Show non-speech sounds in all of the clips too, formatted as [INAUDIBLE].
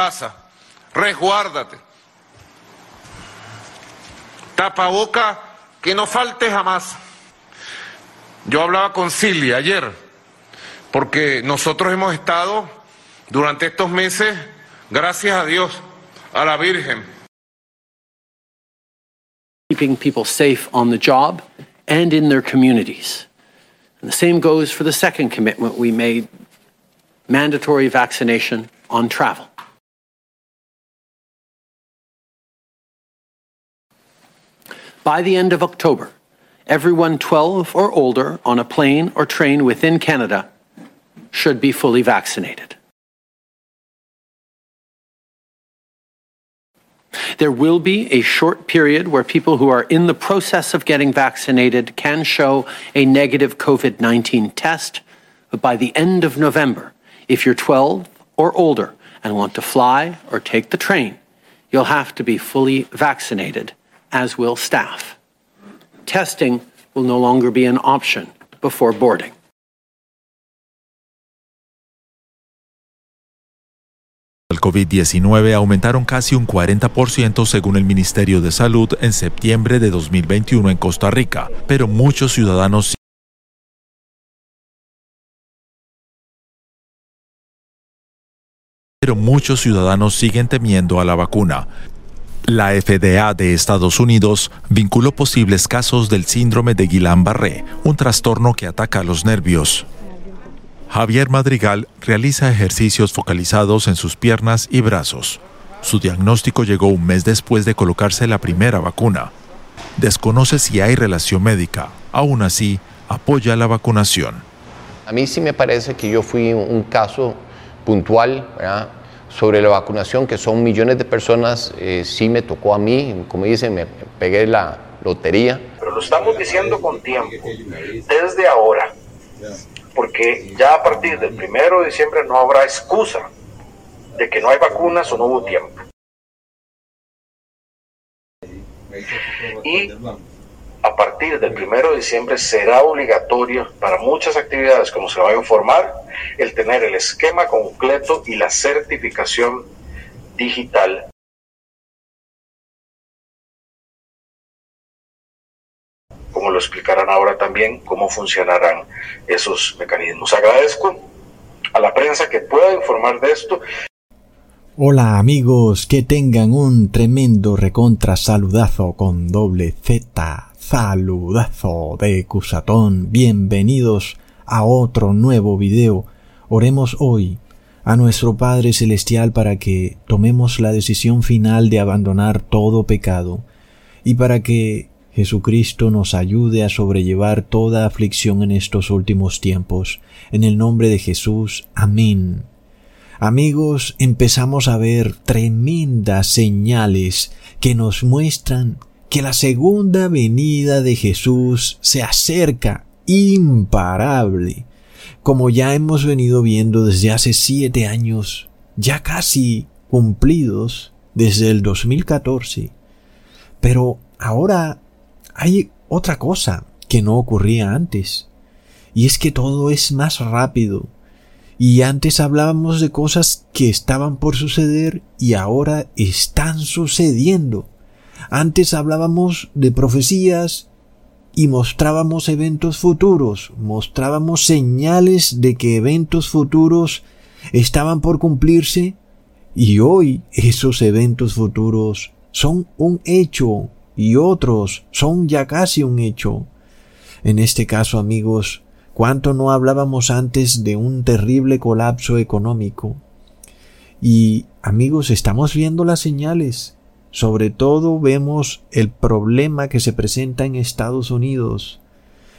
casa, resguárdate. Tapaboca que no falte jamás. Yo hablaba con Silvia ayer, porque nosotros hemos estado durante estos meses, gracias a Dios, a la Virgen. Keeping people safe on the job and in their communities. And the same goes for the second commitment we made mandatory vaccination on travel. By the end of October, everyone 12 or older on a plane or train within Canada should be fully vaccinated. There will be a short period where people who are in the process of getting vaccinated can show a negative COVID 19 test. But by the end of November, if you're 12 or older and want to fly or take the train, you'll have to be fully vaccinated, as will staff. Testing will no longer be an option before boarding. El COVID-19 aumentaron casi un 40% según el Ministerio de Salud en septiembre de 2021 en Costa Rica, pero muchos ciudadanos pero muchos ciudadanos siguen temiendo a la vacuna. La FDA de Estados Unidos vinculó posibles casos del síndrome de Guillain-Barré, un trastorno que ataca los nervios. Javier Madrigal realiza ejercicios focalizados en sus piernas y brazos. Su diagnóstico llegó un mes después de colocarse la primera vacuna. Desconoce si hay relación médica, aún así apoya la vacunación. A mí sí me parece que yo fui un caso puntual sobre la vacunación, que son millones de personas, eh, sí me tocó a mí, como dicen, me pegué la lotería. Pero lo estamos diciendo con tiempo, desde ahora, porque ya a partir del primero de diciembre no habrá excusa de que no hay vacunas o no hubo tiempo. Y a partir del primero de diciembre será obligatorio para muchas actividades, como se va a informar, el tener el esquema completo y la certificación digital. Como lo explicarán ahora también, cómo funcionarán esos mecanismos. Agradezco a la prensa que pueda informar de esto. Hola amigos, que tengan un tremendo recontra saludazo con doble Z Saludazo de Cusatón, bienvenidos a otro nuevo video. Oremos hoy a nuestro Padre Celestial para que tomemos la decisión final de abandonar todo pecado y para que Jesucristo nos ayude a sobrellevar toda aflicción en estos últimos tiempos. En el nombre de Jesús, amén. Amigos, empezamos a ver tremendas señales que nos muestran que la segunda venida de Jesús se acerca imparable, como ya hemos venido viendo desde hace siete años, ya casi cumplidos desde el 2014. Pero ahora hay otra cosa que no ocurría antes, y es que todo es más rápido. Y antes hablábamos de cosas que estaban por suceder y ahora están sucediendo. Antes hablábamos de profecías y mostrábamos eventos futuros, mostrábamos señales de que eventos futuros estaban por cumplirse y hoy esos eventos futuros son un hecho y otros son ya casi un hecho. En este caso, amigos, ¿cuánto no hablábamos antes de un terrible colapso económico? Y, amigos, estamos viendo las señales. Sobre todo vemos el problema que se presenta en Estados Unidos.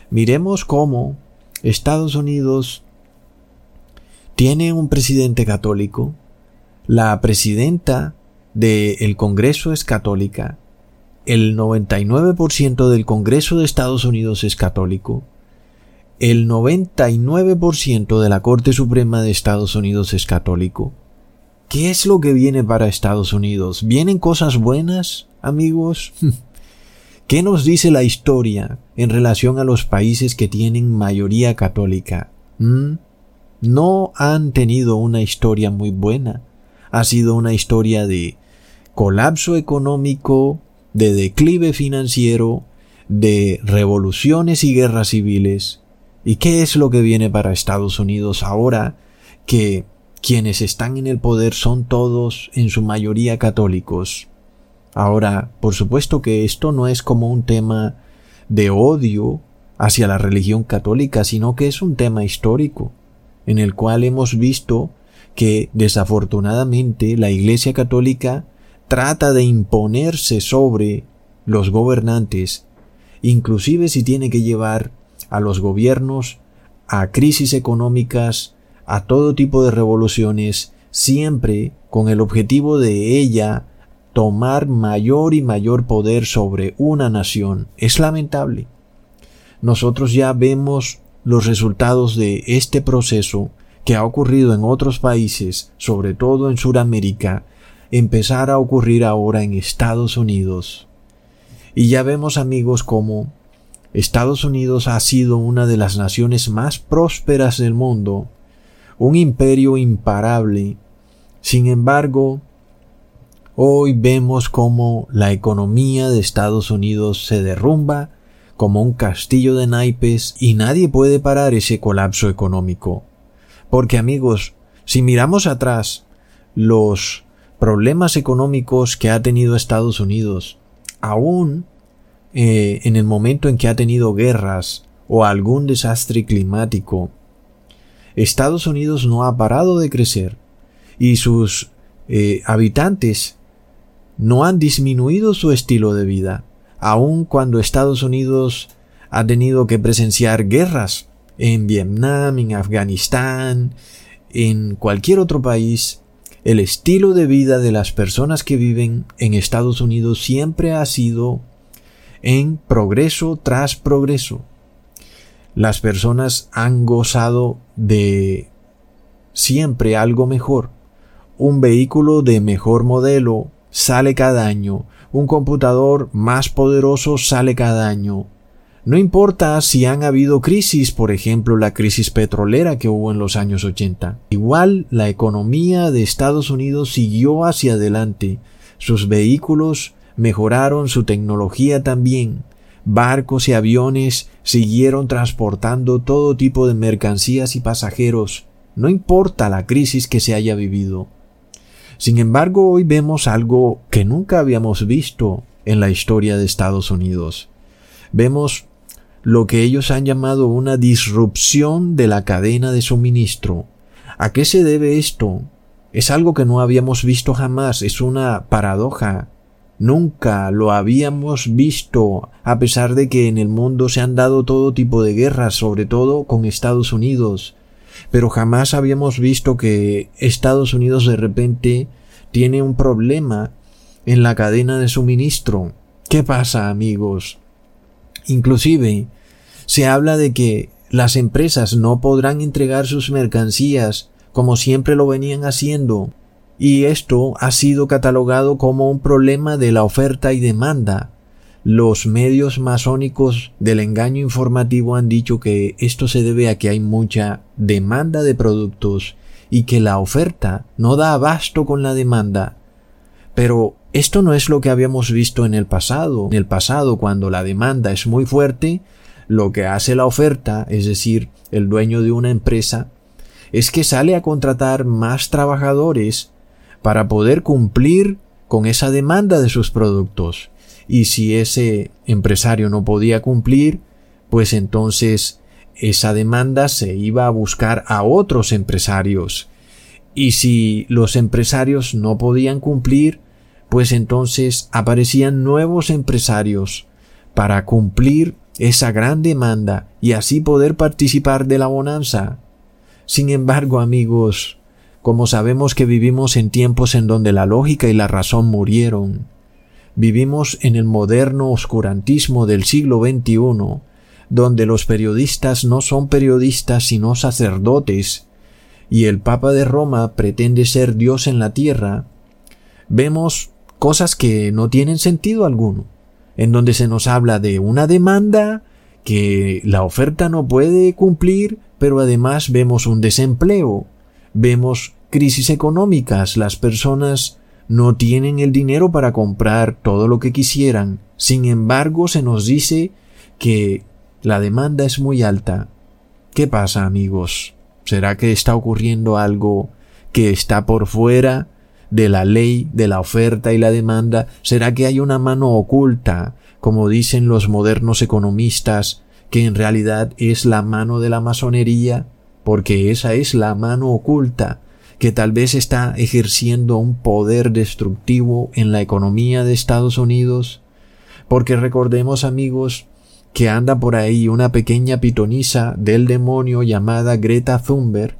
Miremos cómo Estados Unidos tiene un presidente católico, la presidenta del Congreso es católica, el 99% del Congreso de Estados Unidos es católico, el 99% de la Corte Suprema de Estados Unidos es católico, ¿Qué es lo que viene para Estados Unidos? ¿Vienen cosas buenas, amigos? [LAUGHS] ¿Qué nos dice la historia en relación a los países que tienen mayoría católica? ¿Mm? No han tenido una historia muy buena. ha sido una historia de colapso económico, de declive financiero, de revoluciones y guerras civiles. ¿Y qué es lo que viene para Estados Unidos ahora que quienes están en el poder son todos en su mayoría católicos? Ahora, por supuesto que esto no es como un tema de odio hacia la religión católica, sino que es un tema histórico, en el cual hemos visto que desafortunadamente la Iglesia católica trata de imponerse sobre los gobernantes inclusive si tiene que llevar a los gobiernos a crisis económicas, a todo tipo de revoluciones, siempre con el objetivo de ella tomar mayor y mayor poder sobre una nación. Es lamentable. Nosotros ya vemos los resultados de este proceso que ha ocurrido en otros países, sobre todo en Sudamérica, empezar a ocurrir ahora en Estados Unidos. Y ya vemos amigos como Estados Unidos ha sido una de las naciones más prósperas del mundo, un imperio imparable. Sin embargo, hoy vemos como la economía de Estados Unidos se derrumba como un castillo de naipes y nadie puede parar ese colapso económico. Porque amigos, si miramos atrás los problemas económicos que ha tenido Estados Unidos, aún eh, en el momento en que ha tenido guerras o algún desastre climático, Estados Unidos no ha parado de crecer y sus eh, habitantes no han disminuido su estilo de vida, aun cuando Estados Unidos ha tenido que presenciar guerras en Vietnam, en Afganistán, en cualquier otro país, el estilo de vida de las personas que viven en Estados Unidos siempre ha sido en progreso tras progreso. Las personas han gozado de siempre algo mejor. Un vehículo de mejor modelo sale cada año. Un computador más poderoso sale cada año. No importa si han habido crisis, por ejemplo la crisis petrolera que hubo en los años 80. Igual la economía de Estados Unidos siguió hacia adelante. Sus vehículos mejoraron su tecnología también. Barcos y aviones siguieron transportando todo tipo de mercancías y pasajeros, no importa la crisis que se haya vivido. Sin embargo, hoy vemos algo que nunca habíamos visto en la historia de Estados Unidos. Vemos lo que ellos han llamado una disrupción de la cadena de suministro. ¿A qué se debe esto? Es algo que no habíamos visto jamás, es una paradoja. Nunca lo habíamos visto, a pesar de que en el mundo se han dado todo tipo de guerras, sobre todo con Estados Unidos. Pero jamás habíamos visto que Estados Unidos de repente tiene un problema en la cadena de suministro. ¿Qué pasa, amigos? Inclusive, se habla de que las empresas no podrán entregar sus mercancías como siempre lo venían haciendo, y esto ha sido catalogado como un problema de la oferta y demanda. Los medios masónicos del engaño informativo han dicho que esto se debe a que hay mucha demanda de productos y que la oferta no da abasto con la demanda. Pero esto no es lo que habíamos visto en el pasado. En el pasado, cuando la demanda es muy fuerte, lo que hace la oferta, es decir, el dueño de una empresa, es que sale a contratar más trabajadores para poder cumplir con esa demanda de sus productos. Y si ese empresario no podía cumplir, pues entonces esa demanda se iba a buscar a otros empresarios. Y si los empresarios no podían cumplir, pues entonces aparecían nuevos empresarios para cumplir esa gran demanda y así poder participar de la bonanza. Sin embargo, amigos, como sabemos que vivimos en tiempos en donde la lógica y la razón murieron, vivimos en el moderno oscurantismo del siglo XXI, donde los periodistas no son periodistas sino sacerdotes, y el Papa de Roma pretende ser Dios en la tierra, vemos cosas que no tienen sentido alguno, en donde se nos habla de una demanda que la oferta no puede cumplir, pero además vemos un desempleo, vemos crisis económicas. Las personas no tienen el dinero para comprar todo lo que quisieran. Sin embargo, se nos dice que la demanda es muy alta. ¿Qué pasa, amigos? ¿Será que está ocurriendo algo que está por fuera de la ley, de la oferta y la demanda? ¿Será que hay una mano oculta, como dicen los modernos economistas, que en realidad es la mano de la masonería? Porque esa es la mano oculta que tal vez está ejerciendo un poder destructivo en la economía de Estados Unidos? Porque recordemos amigos que anda por ahí una pequeña pitonisa del demonio llamada Greta Thunberg,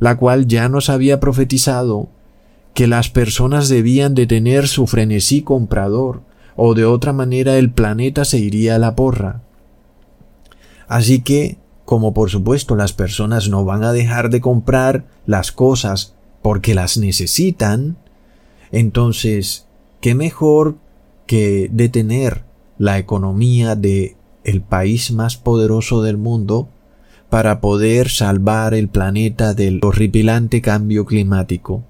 la cual ya nos había profetizado que las personas debían detener su frenesí comprador, o de otra manera el planeta se iría a la porra. Así que, como por supuesto las personas no van a dejar de comprar las cosas porque las necesitan, entonces, ¿qué mejor que detener la economía de el país más poderoso del mundo para poder salvar el planeta del horripilante cambio climático?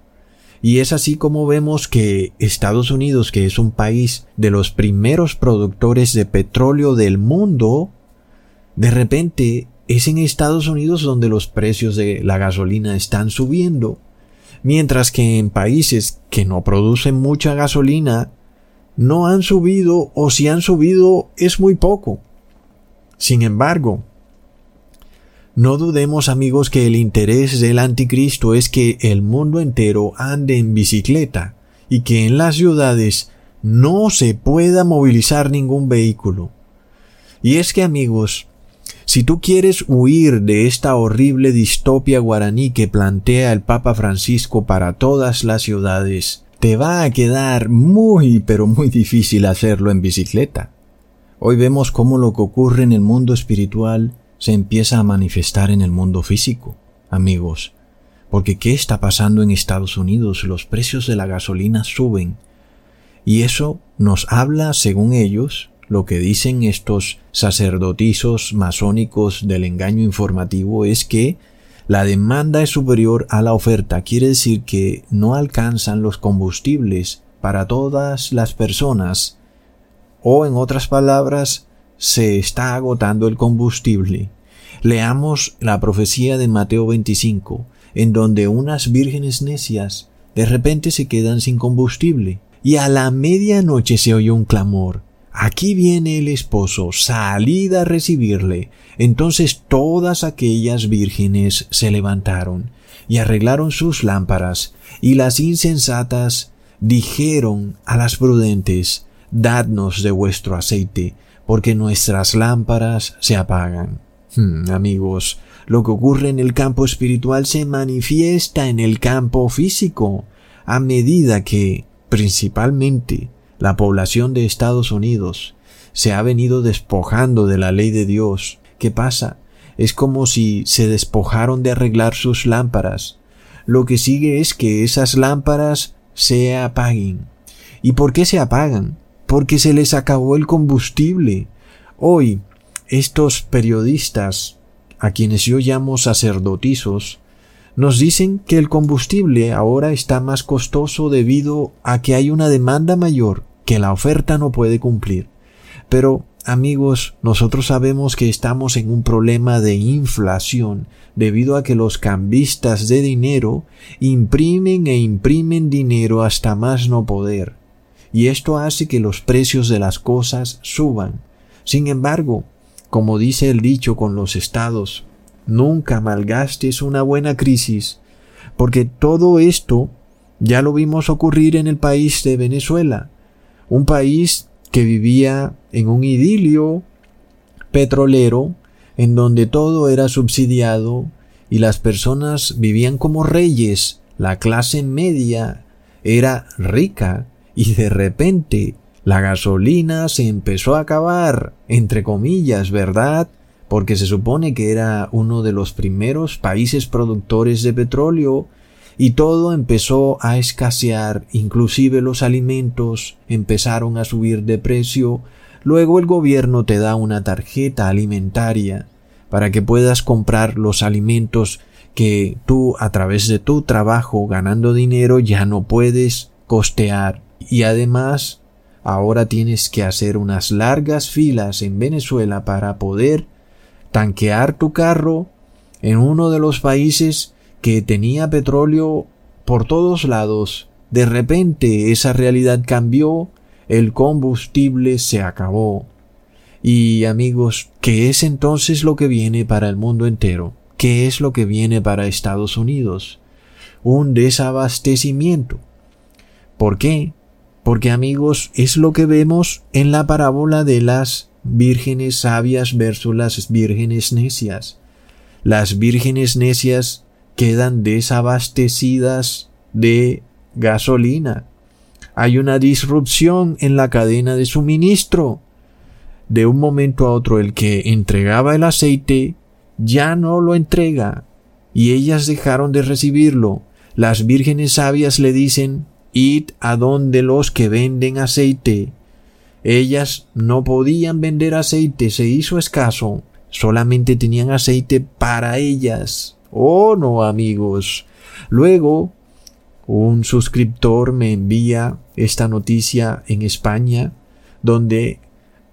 Y es así como vemos que Estados Unidos, que es un país de los primeros productores de petróleo del mundo, de repente es en Estados Unidos donde los precios de la gasolina están subiendo mientras que en países que no producen mucha gasolina no han subido o si han subido es muy poco. Sin embargo, no dudemos amigos que el interés del anticristo es que el mundo entero ande en bicicleta y que en las ciudades no se pueda movilizar ningún vehículo. Y es que amigos, si tú quieres huir de esta horrible distopia guaraní que plantea el Papa Francisco para todas las ciudades, te va a quedar muy pero muy difícil hacerlo en bicicleta. Hoy vemos cómo lo que ocurre en el mundo espiritual se empieza a manifestar en el mundo físico, amigos. Porque ¿qué está pasando en Estados Unidos? Los precios de la gasolina suben. Y eso nos habla, según ellos, lo que dicen estos sacerdotizos masónicos del engaño informativo es que la demanda es superior a la oferta. Quiere decir que no alcanzan los combustibles para todas las personas o en otras palabras se está agotando el combustible. Leamos la profecía de Mateo 25, en donde unas vírgenes necias de repente se quedan sin combustible y a la medianoche se oye un clamor Aquí viene el esposo, salida a recibirle. Entonces todas aquellas vírgenes se levantaron y arreglaron sus lámparas, y las insensatas dijeron a las prudentes, Dadnos de vuestro aceite, porque nuestras lámparas se apagan. Hmm, amigos, lo que ocurre en el campo espiritual se manifiesta en el campo físico, a medida que, principalmente, la población de Estados Unidos se ha venido despojando de la ley de Dios. ¿Qué pasa? Es como si se despojaron de arreglar sus lámparas. Lo que sigue es que esas lámparas se apaguen. ¿Y por qué se apagan? Porque se les acabó el combustible. Hoy, estos periodistas, a quienes yo llamo sacerdotizos, nos dicen que el combustible ahora está más costoso debido a que hay una demanda mayor que la oferta no puede cumplir. Pero, amigos, nosotros sabemos que estamos en un problema de inflación debido a que los cambistas de dinero imprimen e imprimen dinero hasta más no poder. Y esto hace que los precios de las cosas suban. Sin embargo, como dice el dicho con los estados, nunca malgastes una buena crisis, porque todo esto ya lo vimos ocurrir en el país de Venezuela un país que vivía en un idilio petrolero en donde todo era subsidiado y las personas vivían como reyes, la clase media era rica y de repente la gasolina se empezó a acabar, entre comillas, ¿verdad? Porque se supone que era uno de los primeros países productores de petróleo y todo empezó a escasear, inclusive los alimentos empezaron a subir de precio, luego el gobierno te da una tarjeta alimentaria para que puedas comprar los alimentos que tú a través de tu trabajo ganando dinero ya no puedes costear. Y además ahora tienes que hacer unas largas filas en Venezuela para poder tanquear tu carro en uno de los países que tenía petróleo por todos lados. De repente esa realidad cambió, el combustible se acabó. Y amigos, ¿qué es entonces lo que viene para el mundo entero? ¿Qué es lo que viene para Estados Unidos? Un desabastecimiento. ¿Por qué? Porque amigos, es lo que vemos en la parábola de las vírgenes sabias versus las vírgenes necias. Las vírgenes necias quedan desabastecidas de gasolina. Hay una disrupción en la cadena de suministro. De un momento a otro el que entregaba el aceite ya no lo entrega y ellas dejaron de recibirlo. Las vírgenes sabias le dicen Id a donde los que venden aceite. Ellas no podían vender aceite, se hizo escaso. Solamente tenían aceite para ellas. Oh, no, amigos. Luego, un suscriptor me envía esta noticia en España, donde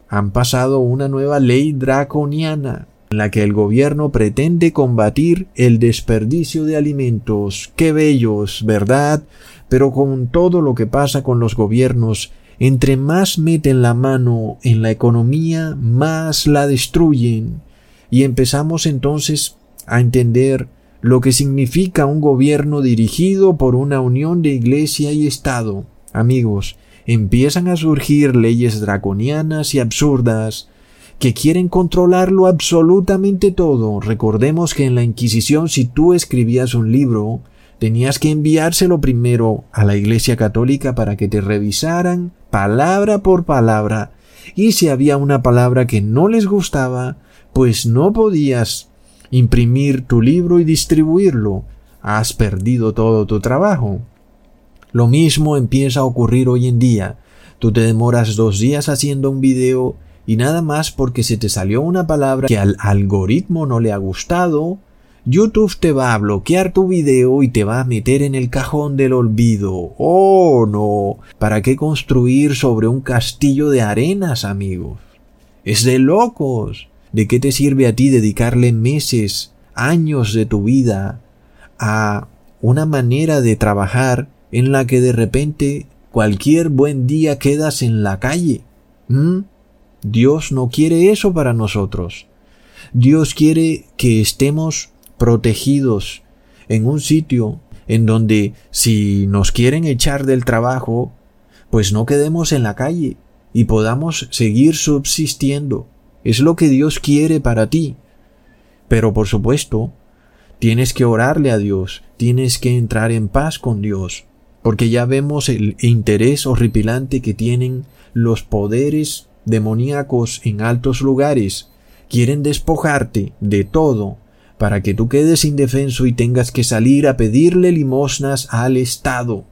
han pasado una nueva ley draconiana en la que el gobierno pretende combatir el desperdicio de alimentos. Qué bellos, ¿verdad? Pero con todo lo que pasa con los gobiernos, entre más meten la mano en la economía, más la destruyen. Y empezamos entonces a entender lo que significa un gobierno dirigido por una unión de iglesia y Estado. Amigos, empiezan a surgir leyes draconianas y absurdas que quieren controlarlo absolutamente todo. Recordemos que en la Inquisición si tú escribías un libro, tenías que enviárselo primero a la Iglesia Católica para que te revisaran palabra por palabra y si había una palabra que no les gustaba, pues no podías imprimir tu libro y distribuirlo. Has perdido todo tu trabajo. Lo mismo empieza a ocurrir hoy en día. Tú te demoras dos días haciendo un video y nada más porque se te salió una palabra que al algoritmo no le ha gustado, YouTube te va a bloquear tu video y te va a meter en el cajón del olvido. Oh, no. ¿Para qué construir sobre un castillo de arenas, amigos? Es de locos. ¿De qué te sirve a ti dedicarle meses, años de tu vida a una manera de trabajar en la que de repente cualquier buen día quedas en la calle? ¿Mm? Dios no quiere eso para nosotros. Dios quiere que estemos protegidos en un sitio en donde si nos quieren echar del trabajo, pues no quedemos en la calle y podamos seguir subsistiendo. Es lo que Dios quiere para ti. Pero por supuesto, tienes que orarle a Dios, tienes que entrar en paz con Dios, porque ya vemos el interés horripilante que tienen los poderes demoníacos en altos lugares quieren despojarte de todo para que tú quedes indefenso y tengas que salir a pedirle limosnas al Estado.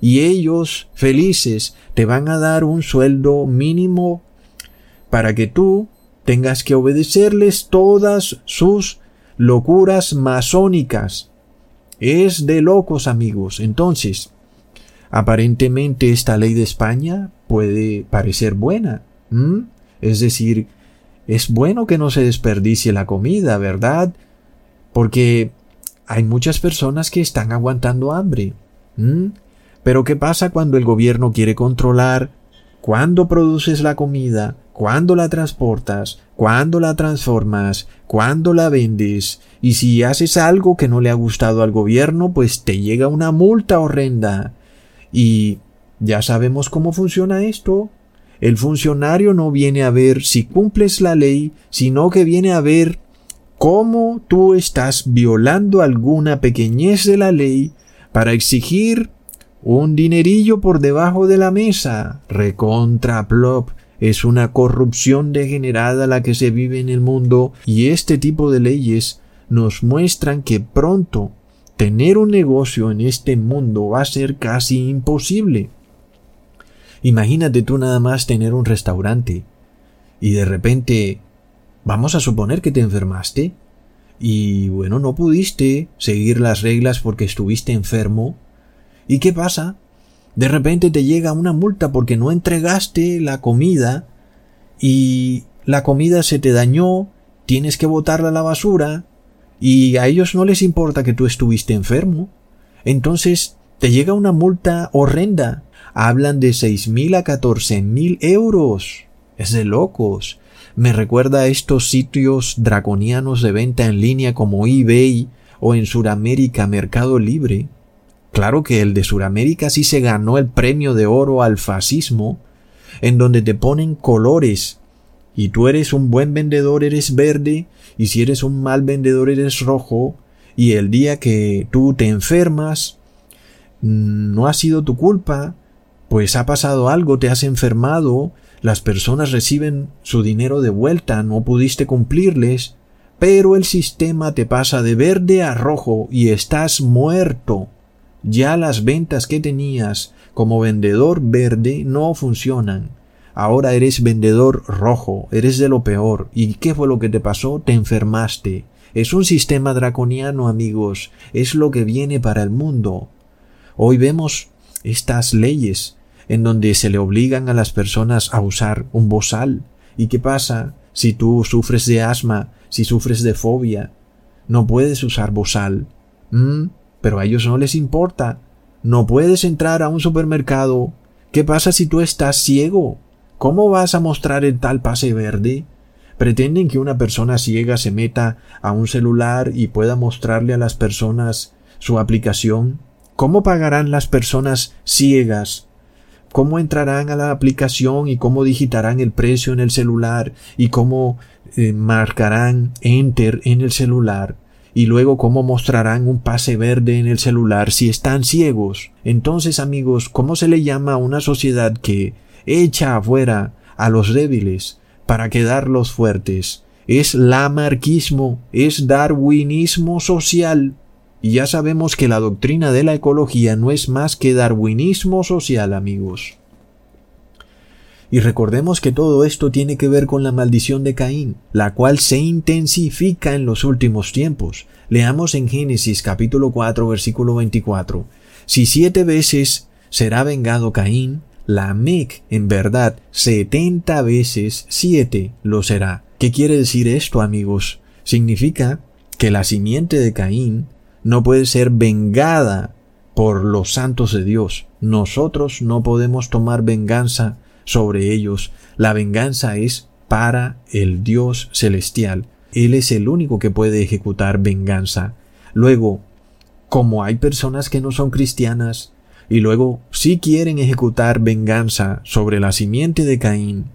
Y ellos, felices, te van a dar un sueldo mínimo para que tú tengas que obedecerles todas sus locuras masónicas. Es de locos, amigos. Entonces, aparentemente esta ley de España puede parecer buena. Es decir, es bueno que no se desperdicie la comida, ¿verdad? Porque hay muchas personas que están aguantando hambre. Pero ¿qué pasa cuando el gobierno quiere controlar cuándo produces la comida, cuándo la transportas, cuándo la transformas, cuándo la vendes? Y si haces algo que no le ha gustado al gobierno, pues te llega una multa horrenda. Y ya sabemos cómo funciona esto. El funcionario no viene a ver si cumples la ley, sino que viene a ver cómo tú estás violando alguna pequeñez de la ley para exigir un dinerillo por debajo de la mesa. Recontra plop. Es una corrupción degenerada la que se vive en el mundo y este tipo de leyes nos muestran que pronto tener un negocio en este mundo va a ser casi imposible. Imagínate tú nada más tener un restaurante y de repente vamos a suponer que te enfermaste y bueno, no pudiste seguir las reglas porque estuviste enfermo. ¿Y qué pasa? De repente te llega una multa porque no entregaste la comida y la comida se te dañó, tienes que botarla a la basura y a ellos no les importa que tú estuviste enfermo. Entonces te llega una multa horrenda. Hablan de seis mil a catorce mil euros. Es de locos. Me recuerda a estos sitios draconianos de venta en línea como eBay o en Sudamérica Mercado Libre. Claro que el de Sudamérica sí se ganó el premio de oro al fascismo, en donde te ponen colores y tú eres un buen vendedor eres verde y si eres un mal vendedor eres rojo y el día que tú te enfermas no ha sido tu culpa, pues ha pasado algo, te has enfermado, las personas reciben su dinero de vuelta, no pudiste cumplirles, pero el sistema te pasa de verde a rojo y estás muerto. Ya las ventas que tenías como vendedor verde no funcionan. Ahora eres vendedor rojo, eres de lo peor. ¿Y qué fue lo que te pasó? Te enfermaste. Es un sistema draconiano, amigos. Es lo que viene para el mundo. Hoy vemos estas leyes en donde se le obligan a las personas a usar un bozal. ¿Y qué pasa si tú sufres de asma, si sufres de fobia? No puedes usar bozal. ¿Mm? Pero a ellos no les importa. No puedes entrar a un supermercado. ¿Qué pasa si tú estás ciego? ¿Cómo vas a mostrar el tal pase verde? Pretenden que una persona ciega se meta a un celular y pueda mostrarle a las personas su aplicación. ¿Cómo pagarán las personas ciegas cómo entrarán a la aplicación y cómo digitarán el precio en el celular y cómo eh, marcarán enter en el celular y luego cómo mostrarán un pase verde en el celular si están ciegos. Entonces, amigos, ¿cómo se le llama a una sociedad que echa afuera a los débiles para quedar los fuertes? Es lamarquismo, es darwinismo social. Y ya sabemos que la doctrina de la ecología no es más que darwinismo social, amigos. Y recordemos que todo esto tiene que ver con la maldición de Caín, la cual se intensifica en los últimos tiempos. Leamos en Génesis capítulo 4 versículo 24. Si siete veces será vengado Caín, la Mec en verdad setenta veces siete lo será. ¿Qué quiere decir esto, amigos? Significa que la simiente de Caín no puede ser vengada por los santos de Dios. Nosotros no podemos tomar venganza sobre ellos. La venganza es para el Dios celestial. Él es el único que puede ejecutar venganza. Luego, como hay personas que no son cristianas y luego sí quieren ejecutar venganza sobre la simiente de Caín,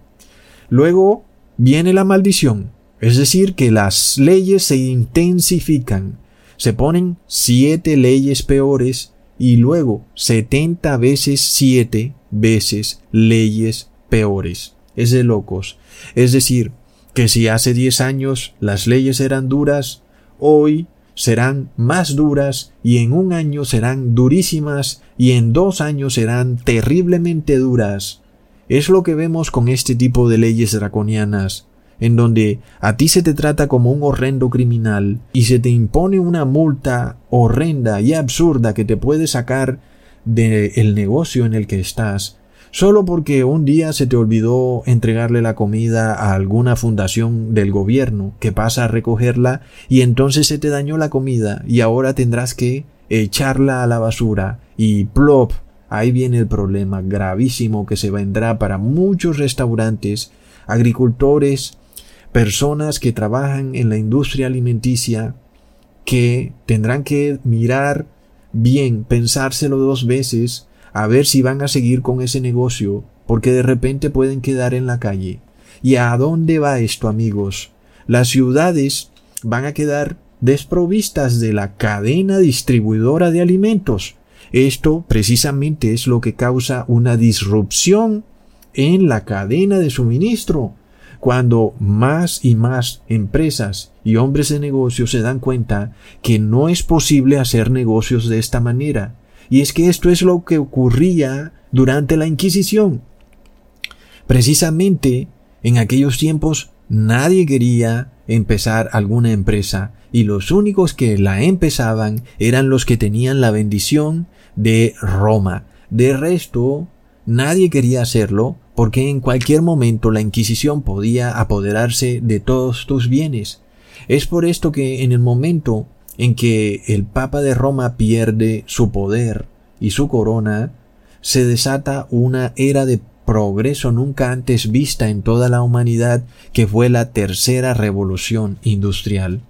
luego viene la maldición. Es decir, que las leyes se intensifican se ponen siete leyes peores y luego setenta veces siete veces leyes peores. Es de locos. Es decir, que si hace diez años las leyes eran duras, hoy serán más duras y en un año serán durísimas y en dos años serán terriblemente duras. Es lo que vemos con este tipo de leyes draconianas en donde a ti se te trata como un horrendo criminal y se te impone una multa horrenda y absurda que te puede sacar del negocio en el que estás, solo porque un día se te olvidó entregarle la comida a alguna fundación del gobierno que pasa a recogerla y entonces se te dañó la comida y ahora tendrás que echarla a la basura y plop, ahí viene el problema gravísimo que se vendrá para muchos restaurantes, agricultores, personas que trabajan en la industria alimenticia que tendrán que mirar bien, pensárselo dos veces, a ver si van a seguir con ese negocio, porque de repente pueden quedar en la calle. ¿Y a dónde va esto, amigos? Las ciudades van a quedar desprovistas de la cadena distribuidora de alimentos. Esto precisamente es lo que causa una disrupción en la cadena de suministro cuando más y más empresas y hombres de negocios se dan cuenta que no es posible hacer negocios de esta manera. Y es que esto es lo que ocurría durante la Inquisición. Precisamente en aquellos tiempos Nadie quería empezar alguna empresa y los únicos que la empezaban eran los que tenían la bendición de Roma. De resto, nadie quería hacerlo porque en cualquier momento la Inquisición podía apoderarse de todos tus bienes. Es por esto que en el momento en que el Papa de Roma pierde su poder y su corona, se desata una era de progreso nunca antes vista en toda la humanidad, que fue la tercera revolución industrial.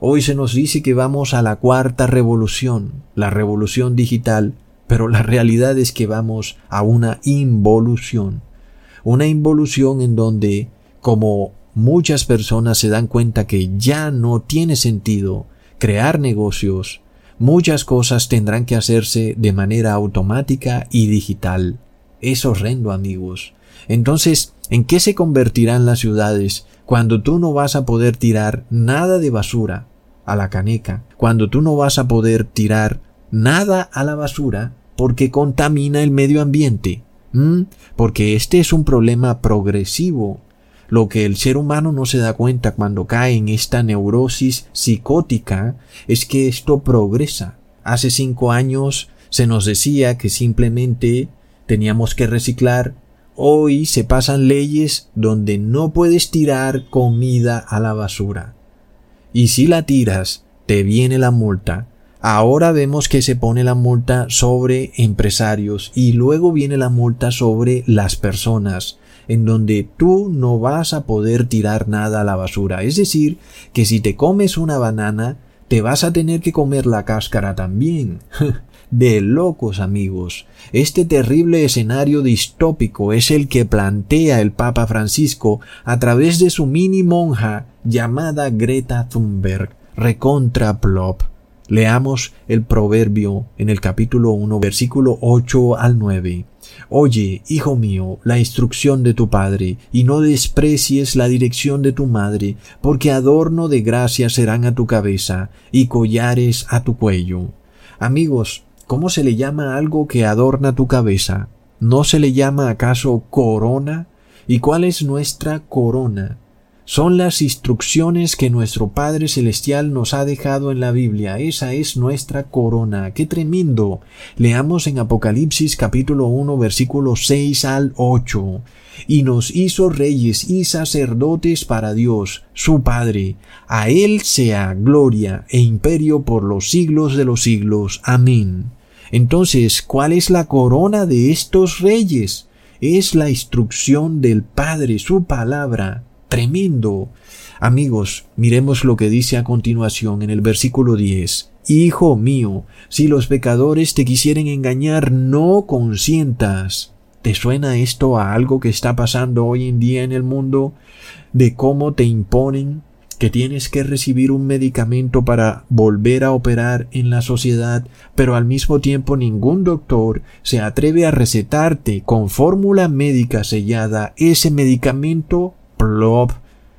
Hoy se nos dice que vamos a la cuarta revolución, la revolución digital, pero la realidad es que vamos a una involución. Una involución en donde, como muchas personas se dan cuenta que ya no tiene sentido crear negocios, muchas cosas tendrán que hacerse de manera automática y digital. Es horrendo, amigos. Entonces, ¿en qué se convertirán las ciudades cuando tú no vas a poder tirar nada de basura a la caneca? Cuando tú no vas a poder tirar nada a la basura porque contamina el medio ambiente. Porque este es un problema progresivo. Lo que el ser humano no se da cuenta cuando cae en esta neurosis psicótica es que esto progresa. Hace cinco años se nos decía que simplemente teníamos que reciclar. Hoy se pasan leyes donde no puedes tirar comida a la basura. Y si la tiras, te viene la multa. Ahora vemos que se pone la multa sobre empresarios y luego viene la multa sobre las personas, en donde tú no vas a poder tirar nada a la basura. Es decir, que si te comes una banana, te vas a tener que comer la cáscara también. [LAUGHS] de locos amigos. Este terrible escenario distópico es el que plantea el Papa Francisco a través de su mini monja llamada Greta Thunberg, recontra plop. Leamos el proverbio en el capítulo 1, versículo 8 al 9. Oye, hijo mío, la instrucción de tu padre, y no desprecies la dirección de tu madre, porque adorno de gracia serán a tu cabeza, y collares a tu cuello. Amigos, ¿Cómo se le llama algo que adorna tu cabeza? ¿No se le llama acaso corona? ¿Y cuál es nuestra corona? Son las instrucciones que nuestro Padre Celestial nos ha dejado en la Biblia. Esa es nuestra corona. ¡Qué tremendo! Leamos en Apocalipsis capítulo 1 versículo 6 al 8. Y nos hizo reyes y sacerdotes para Dios, su Padre. A Él sea gloria e imperio por los siglos de los siglos. Amén. Entonces, ¿cuál es la corona de estos reyes? Es la instrucción del Padre, su palabra. Tremendo. Amigos, miremos lo que dice a continuación en el versículo 10. Hijo mío, si los pecadores te quisieren engañar, no consientas. ¿Te suena esto a algo que está pasando hoy en día en el mundo? De cómo te imponen que tienes que recibir un medicamento para volver a operar en la sociedad, pero al mismo tiempo ningún doctor se atreve a recetarte con fórmula médica sellada ese medicamento plop.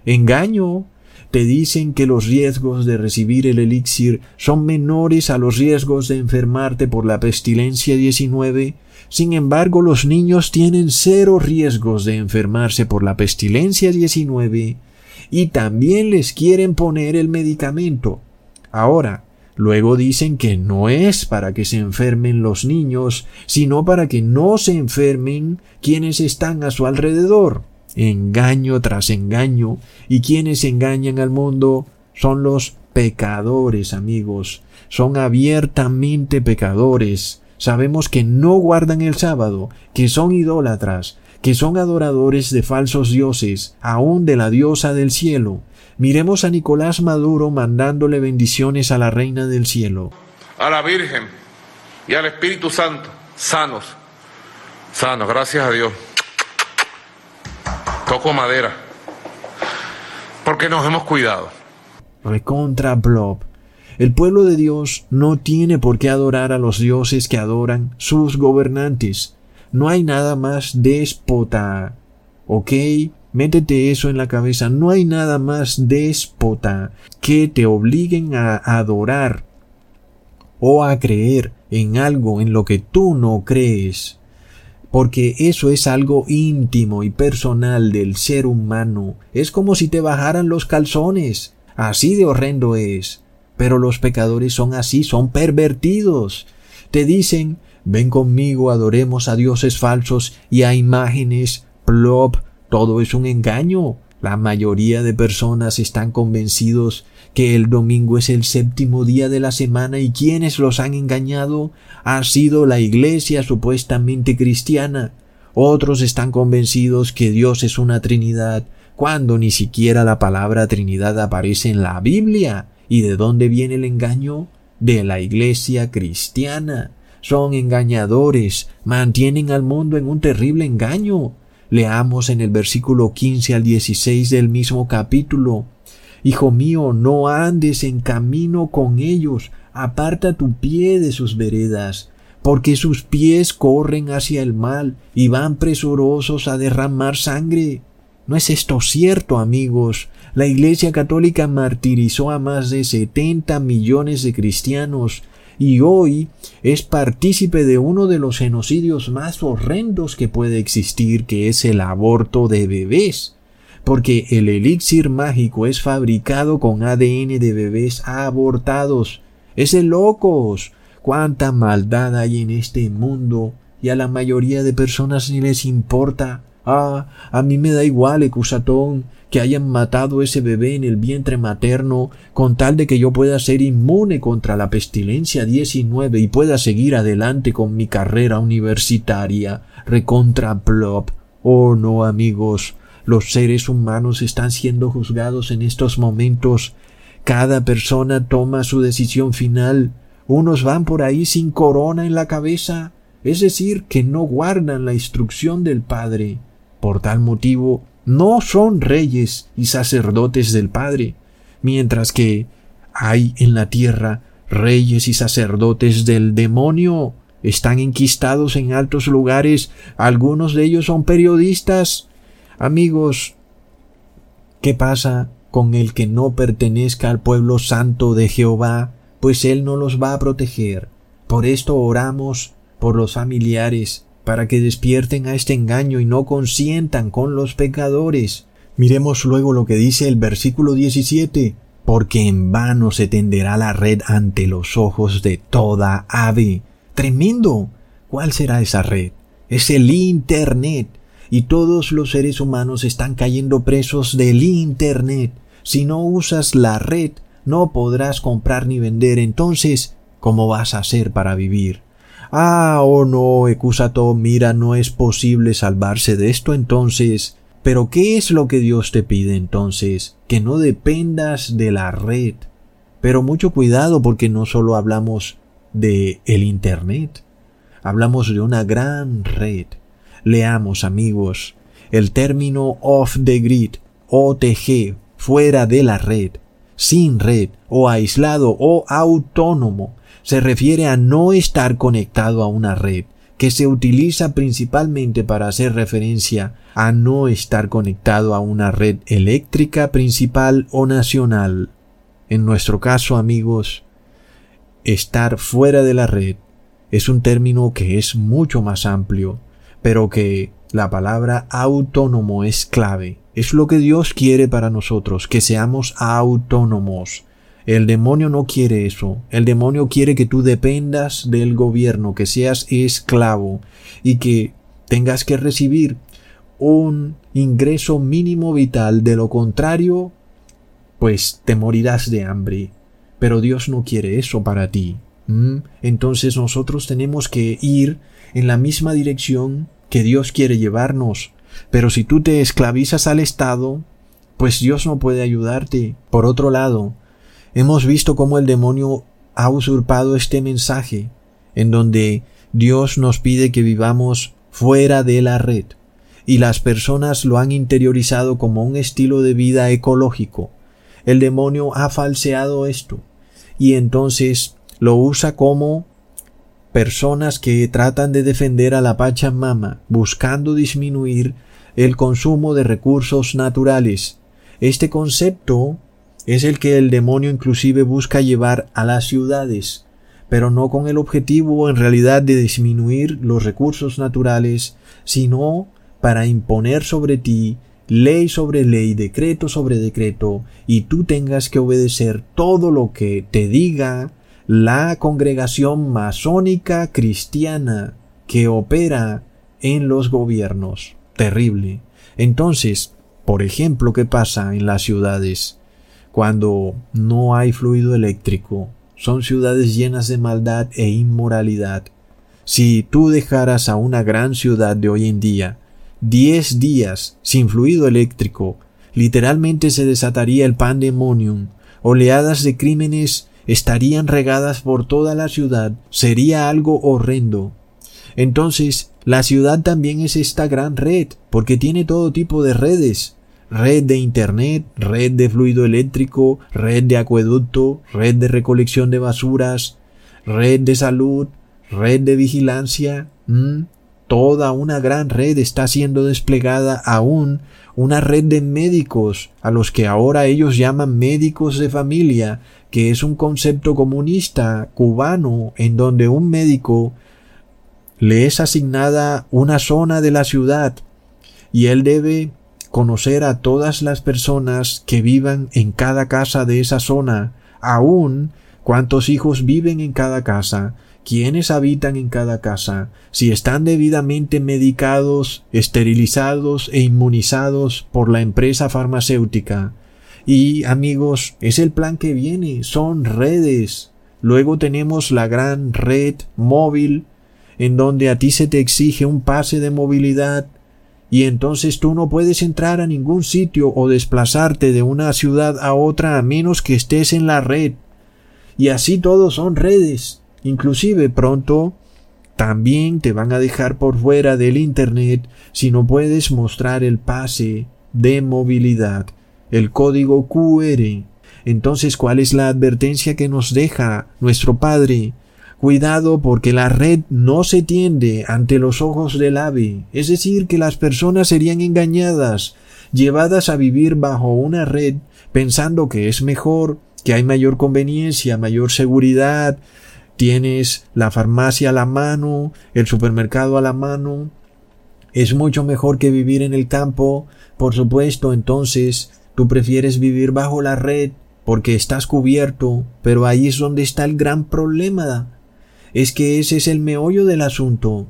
Engaño. Te dicen que los riesgos de recibir el elixir son menores a los riesgos de enfermarte por la pestilencia 19. Sin embargo, los niños tienen cero riesgos de enfermarse por la pestilencia 19 y también les quieren poner el medicamento. Ahora, luego dicen que no es para que se enfermen los niños, sino para que no se enfermen quienes están a su alrededor. Engaño tras engaño, y quienes engañan al mundo son los pecadores, amigos, son abiertamente pecadores. Sabemos que no guardan el sábado, que son idólatras, que son adoradores de falsos dioses, aun de la diosa del cielo. Miremos a Nicolás Maduro mandándole bendiciones a la reina del cielo. A la Virgen y al Espíritu Santo, sanos, sanos, gracias a Dios. Toco madera, porque nos hemos cuidado. Recontra Blob. El pueblo de Dios no tiene por qué adorar a los dioses que adoran sus gobernantes. No hay nada más déspota. ¿Ok? Métete eso en la cabeza. No hay nada más déspota que te obliguen a adorar o a creer en algo en lo que tú no crees. Porque eso es algo íntimo y personal del ser humano. Es como si te bajaran los calzones. Así de horrendo es. Pero los pecadores son así, son pervertidos. Te dicen, ven conmigo, adoremos a dioses falsos y a imágenes, plop, todo es un engaño. La mayoría de personas están convencidos que el domingo es el séptimo día de la semana y quienes los han engañado ha sido la iglesia supuestamente cristiana. Otros están convencidos que Dios es una Trinidad, cuando ni siquiera la palabra Trinidad aparece en la Biblia. ¿Y de dónde viene el engaño? De la iglesia cristiana. Son engañadores, mantienen al mundo en un terrible engaño. Leamos en el versículo 15 al 16 del mismo capítulo. Hijo mío, no andes en camino con ellos, aparta tu pie de sus veredas, porque sus pies corren hacia el mal y van presurosos a derramar sangre. ¿No es esto cierto, amigos? La Iglesia Católica martirizó a más de 70 millones de cristianos y hoy es partícipe de uno de los genocidios más horrendos que puede existir, que es el aborto de bebés, porque el elixir mágico es fabricado con ADN de bebés abortados. Es de locos. Cuánta maldad hay en este mundo y a la mayoría de personas ni les importa. Ah, a mí me da igual, Ecusatón, que hayan matado ese bebé en el vientre materno con tal de que yo pueda ser inmune contra la pestilencia 19 y pueda seguir adelante con mi carrera universitaria recontra plop. Oh no, amigos, los seres humanos están siendo juzgados en estos momentos. Cada persona toma su decisión final. Unos van por ahí sin corona en la cabeza, es decir, que no guardan la instrucción del Padre. Por tal motivo, no son reyes y sacerdotes del Padre, mientras que hay en la tierra reyes y sacerdotes del demonio. Están enquistados en altos lugares, algunos de ellos son periodistas. Amigos, ¿qué pasa con el que no pertenezca al pueblo santo de Jehová? Pues él no los va a proteger. Por esto oramos por los familiares para que despierten a este engaño y no consientan con los pecadores. Miremos luego lo que dice el versículo 17, porque en vano se tenderá la red ante los ojos de toda ave. Tremendo. ¿Cuál será esa red? Es el Internet. Y todos los seres humanos están cayendo presos del Internet. Si no usas la red, no podrás comprar ni vender. Entonces, ¿cómo vas a hacer para vivir? Ah, oh no, Ecusato, mira, no es posible salvarse de esto entonces. Pero ¿qué es lo que Dios te pide entonces? Que no dependas de la red. Pero mucho cuidado porque no solo hablamos de el Internet, hablamos de una gran red. Leamos, amigos, el término off the grid, OTG, fuera de la red, sin red, o aislado, o autónomo, se refiere a no estar conectado a una red, que se utiliza principalmente para hacer referencia a no estar conectado a una red eléctrica principal o nacional. En nuestro caso, amigos, estar fuera de la red es un término que es mucho más amplio, pero que la palabra autónomo es clave. Es lo que Dios quiere para nosotros, que seamos autónomos, el demonio no quiere eso. El demonio quiere que tú dependas del gobierno, que seas esclavo y que tengas que recibir un ingreso mínimo vital. De lo contrario, pues te morirás de hambre. Pero Dios no quiere eso para ti. Entonces nosotros tenemos que ir en la misma dirección que Dios quiere llevarnos. Pero si tú te esclavizas al Estado, pues Dios no puede ayudarte. Por otro lado, hemos visto cómo el demonio ha usurpado este mensaje, en donde Dios nos pide que vivamos fuera de la red, y las personas lo han interiorizado como un estilo de vida ecológico. El demonio ha falseado esto, y entonces lo usa como personas que tratan de defender a la Pachamama, buscando disminuir el consumo de recursos naturales. Este concepto es el que el demonio inclusive busca llevar a las ciudades. pero no con el objetivo en realidad de disminuir los recursos naturales, sino para imponer sobre ti ley sobre ley, decreto sobre decreto, y tú tengas que obedecer todo lo que te diga la congregación masónica cristiana que opera en los gobiernos. Terrible. Entonces, por ejemplo, ¿qué pasa en las ciudades cuando no hay fluido eléctrico? Son ciudades llenas de maldad e inmoralidad. Si tú dejaras a una gran ciudad de hoy en día diez días sin fluido eléctrico, literalmente se desataría el pandemonium, oleadas de crímenes estarían regadas por toda la ciudad, sería algo horrendo. Entonces, la ciudad también es esta gran red, porque tiene todo tipo de redes, red de Internet, red de fluido eléctrico, red de acueducto, red de recolección de basuras, red de salud, red de vigilancia, toda una gran red está siendo desplegada aún, una red de médicos, a los que ahora ellos llaman médicos de familia, que es un concepto comunista cubano en donde un médico le es asignada una zona de la ciudad y él debe conocer a todas las personas que vivan en cada casa de esa zona, aún cuántos hijos viven en cada casa, quiénes habitan en cada casa, si están debidamente medicados, esterilizados e inmunizados por la empresa farmacéutica. Y amigos, es el plan que viene, son redes. Luego tenemos la gran red móvil, en donde a ti se te exige un pase de movilidad, y entonces tú no puedes entrar a ningún sitio o desplazarte de una ciudad a otra a menos que estés en la red. Y así todos son redes. Inclusive pronto también te van a dejar por fuera del Internet si no puedes mostrar el pase de movilidad, el código QR. Entonces, ¿cuál es la advertencia que nos deja nuestro Padre? Cuidado porque la red no se tiende ante los ojos del ave, es decir, que las personas serían engañadas, llevadas a vivir bajo una red, pensando que es mejor, que hay mayor conveniencia, mayor seguridad, tienes la farmacia a la mano, el supermercado a la mano, es mucho mejor que vivir en el campo, por supuesto, entonces tú prefieres vivir bajo la red porque estás cubierto, pero ahí es donde está el gran problema. Es que ese es el meollo del asunto.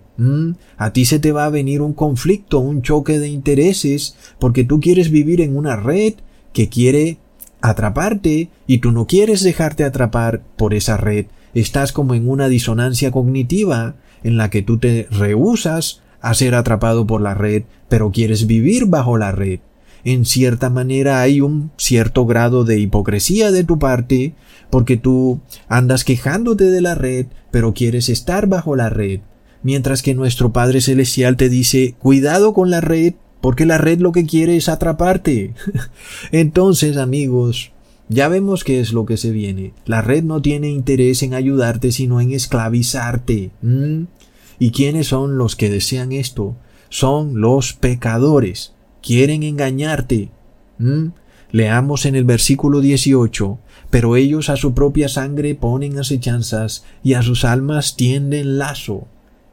A ti se te va a venir un conflicto, un choque de intereses, porque tú quieres vivir en una red que quiere atraparte y tú no quieres dejarte atrapar por esa red estás como en una disonancia cognitiva en la que tú te rehusas a ser atrapado por la red, pero quieres vivir bajo la red. En cierta manera hay un cierto grado de hipocresía de tu parte, porque tú andas quejándote de la red, pero quieres estar bajo la red, mientras que nuestro Padre Celestial te dice cuidado con la red, porque la red lo que quiere es atraparte. [LAUGHS] Entonces, amigos, ya vemos qué es lo que se viene. La red no tiene interés en ayudarte, sino en esclavizarte. ¿Y quiénes son los que desean esto? Son los pecadores. Quieren engañarte. Leamos en el versículo 18. Pero ellos a su propia sangre ponen acechanzas y a sus almas tienden lazo.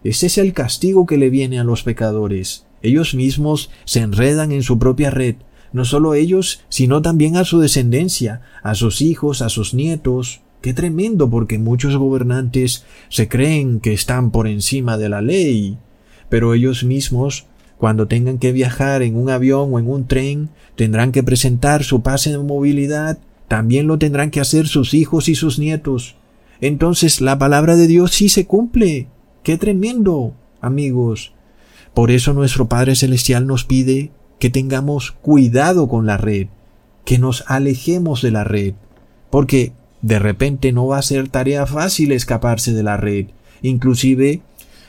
Ese es el castigo que le viene a los pecadores. Ellos mismos se enredan en su propia red no solo ellos, sino también a su descendencia, a sus hijos, a sus nietos. Qué tremendo porque muchos gobernantes se creen que están por encima de la ley, pero ellos mismos, cuando tengan que viajar en un avión o en un tren, tendrán que presentar su pase de movilidad, también lo tendrán que hacer sus hijos y sus nietos. Entonces la palabra de Dios sí se cumple. Qué tremendo, amigos. Por eso nuestro Padre Celestial nos pide que tengamos cuidado con la red, que nos alejemos de la red, porque de repente no va a ser tarea fácil escaparse de la red, inclusive